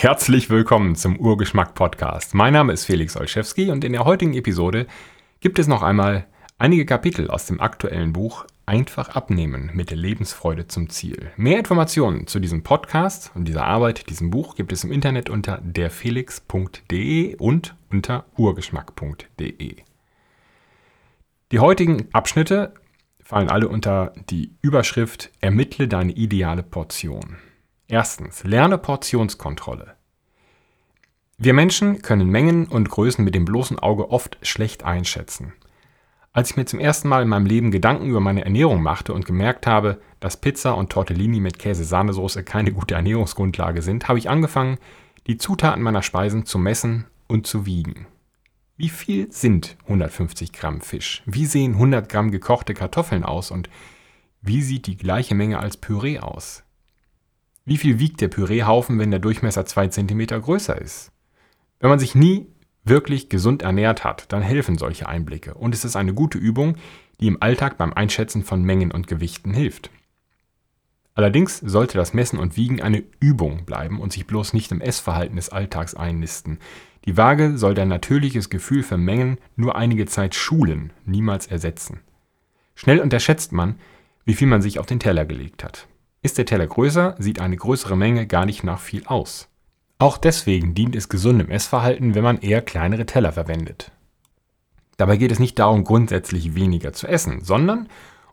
Herzlich willkommen zum Urgeschmack Podcast. Mein Name ist Felix Olszewski und in der heutigen Episode gibt es noch einmal einige Kapitel aus dem aktuellen Buch Einfach abnehmen mit der Lebensfreude zum Ziel. Mehr Informationen zu diesem Podcast und dieser Arbeit, diesem Buch gibt es im Internet unter derfelix.de und unter urgeschmack.de. Die heutigen Abschnitte fallen alle unter die Überschrift Ermittle deine ideale Portion. Erstens, lerne Portionskontrolle. Wir Menschen können Mengen und Größen mit dem bloßen Auge oft schlecht einschätzen. Als ich mir zum ersten Mal in meinem Leben Gedanken über meine Ernährung machte und gemerkt habe, dass Pizza und Tortellini mit Käse-Sahnesoße keine gute Ernährungsgrundlage sind, habe ich angefangen, die Zutaten meiner Speisen zu messen und zu wiegen. Wie viel sind 150 Gramm Fisch? Wie sehen 100 Gramm gekochte Kartoffeln aus? Und wie sieht die gleiche Menge als Püree aus? Wie viel wiegt der Püreehaufen, wenn der Durchmesser 2 cm größer ist? Wenn man sich nie wirklich gesund ernährt hat, dann helfen solche Einblicke und es ist eine gute Übung, die im Alltag beim Einschätzen von Mengen und Gewichten hilft. Allerdings sollte das Messen und Wiegen eine Übung bleiben und sich bloß nicht im Essverhalten des Alltags einnisten. Die Waage soll dein natürliches Gefühl für Mengen nur einige Zeit schulen, niemals ersetzen. Schnell unterschätzt man, wie viel man sich auf den Teller gelegt hat. Ist der Teller größer, sieht eine größere Menge gar nicht nach viel aus. Auch deswegen dient es gesundem Essverhalten, wenn man eher kleinere Teller verwendet. Dabei geht es nicht darum, grundsätzlich weniger zu essen, sondern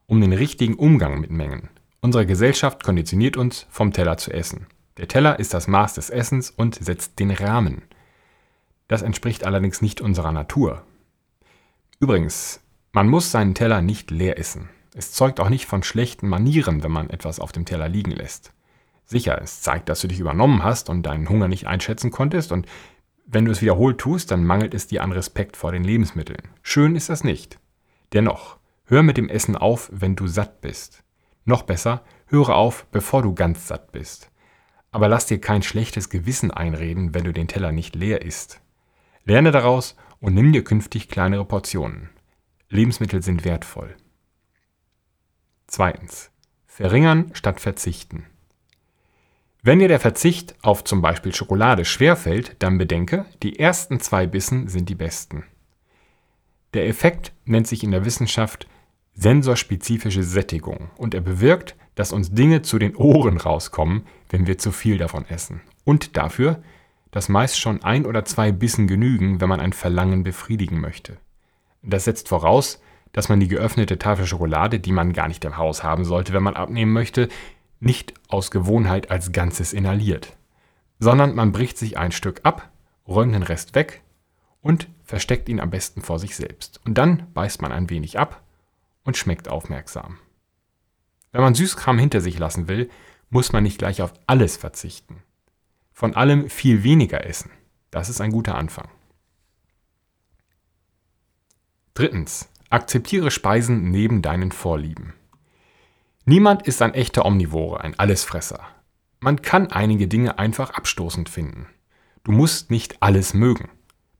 um den richtigen Umgang mit Mengen. Unsere Gesellschaft konditioniert uns, vom Teller zu essen. Der Teller ist das Maß des Essens und setzt den Rahmen. Das entspricht allerdings nicht unserer Natur. Übrigens, man muss seinen Teller nicht leer essen. Es zeugt auch nicht von schlechten Manieren, wenn man etwas auf dem Teller liegen lässt. Sicher, es zeigt, dass du dich übernommen hast und deinen Hunger nicht einschätzen konntest und wenn du es wiederholt tust, dann mangelt es dir an Respekt vor den Lebensmitteln. Schön ist das nicht. Dennoch, hör mit dem Essen auf, wenn du satt bist. Noch besser, höre auf, bevor du ganz satt bist. Aber lass dir kein schlechtes Gewissen einreden, wenn du den Teller nicht leer isst. Lerne daraus und nimm dir künftig kleinere Portionen. Lebensmittel sind wertvoll. Zweitens. Verringern statt verzichten. Wenn dir der Verzicht auf zum Beispiel Schokolade schwerfällt, dann bedenke, die ersten zwei Bissen sind die besten. Der Effekt nennt sich in der Wissenschaft sensorspezifische Sättigung und er bewirkt, dass uns Dinge zu den Ohren rauskommen, wenn wir zu viel davon essen. Und dafür, dass meist schon ein oder zwei Bissen genügen, wenn man ein Verlangen befriedigen möchte. Das setzt voraus, dass man die geöffnete Tafel Schokolade, die man gar nicht im Haus haben sollte, wenn man abnehmen möchte, nicht aus Gewohnheit als Ganzes inhaliert, sondern man bricht sich ein Stück ab, räumt den Rest weg und versteckt ihn am besten vor sich selbst. Und dann beißt man ein wenig ab und schmeckt aufmerksam. Wenn man Süßkram hinter sich lassen will, muss man nicht gleich auf alles verzichten. Von allem viel weniger essen. Das ist ein guter Anfang. Drittens. Akzeptiere Speisen neben deinen Vorlieben. Niemand ist ein echter Omnivore, ein Allesfresser. Man kann einige Dinge einfach abstoßend finden. Du musst nicht alles mögen.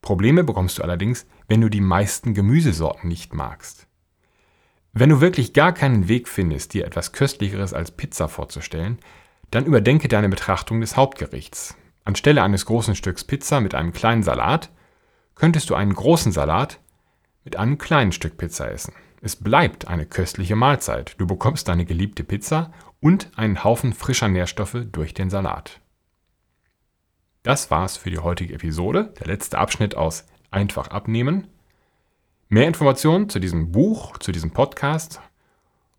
Probleme bekommst du allerdings, wenn du die meisten Gemüsesorten nicht magst. Wenn du wirklich gar keinen Weg findest, dir etwas Köstlicheres als Pizza vorzustellen, dann überdenke deine Betrachtung des Hauptgerichts. Anstelle eines großen Stücks Pizza mit einem kleinen Salat, könntest du einen großen Salat mit einem kleinen Stück Pizza essen. Es bleibt eine köstliche Mahlzeit. Du bekommst deine geliebte Pizza und einen Haufen frischer Nährstoffe durch den Salat. Das war's für die heutige Episode, der letzte Abschnitt aus Einfach abnehmen. Mehr Informationen zu diesem Buch, zu diesem Podcast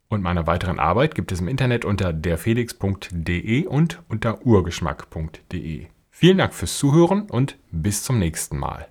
und meiner weiteren Arbeit gibt es im Internet unter derfelix.de und unter urgeschmack.de. Vielen Dank fürs Zuhören und bis zum nächsten Mal.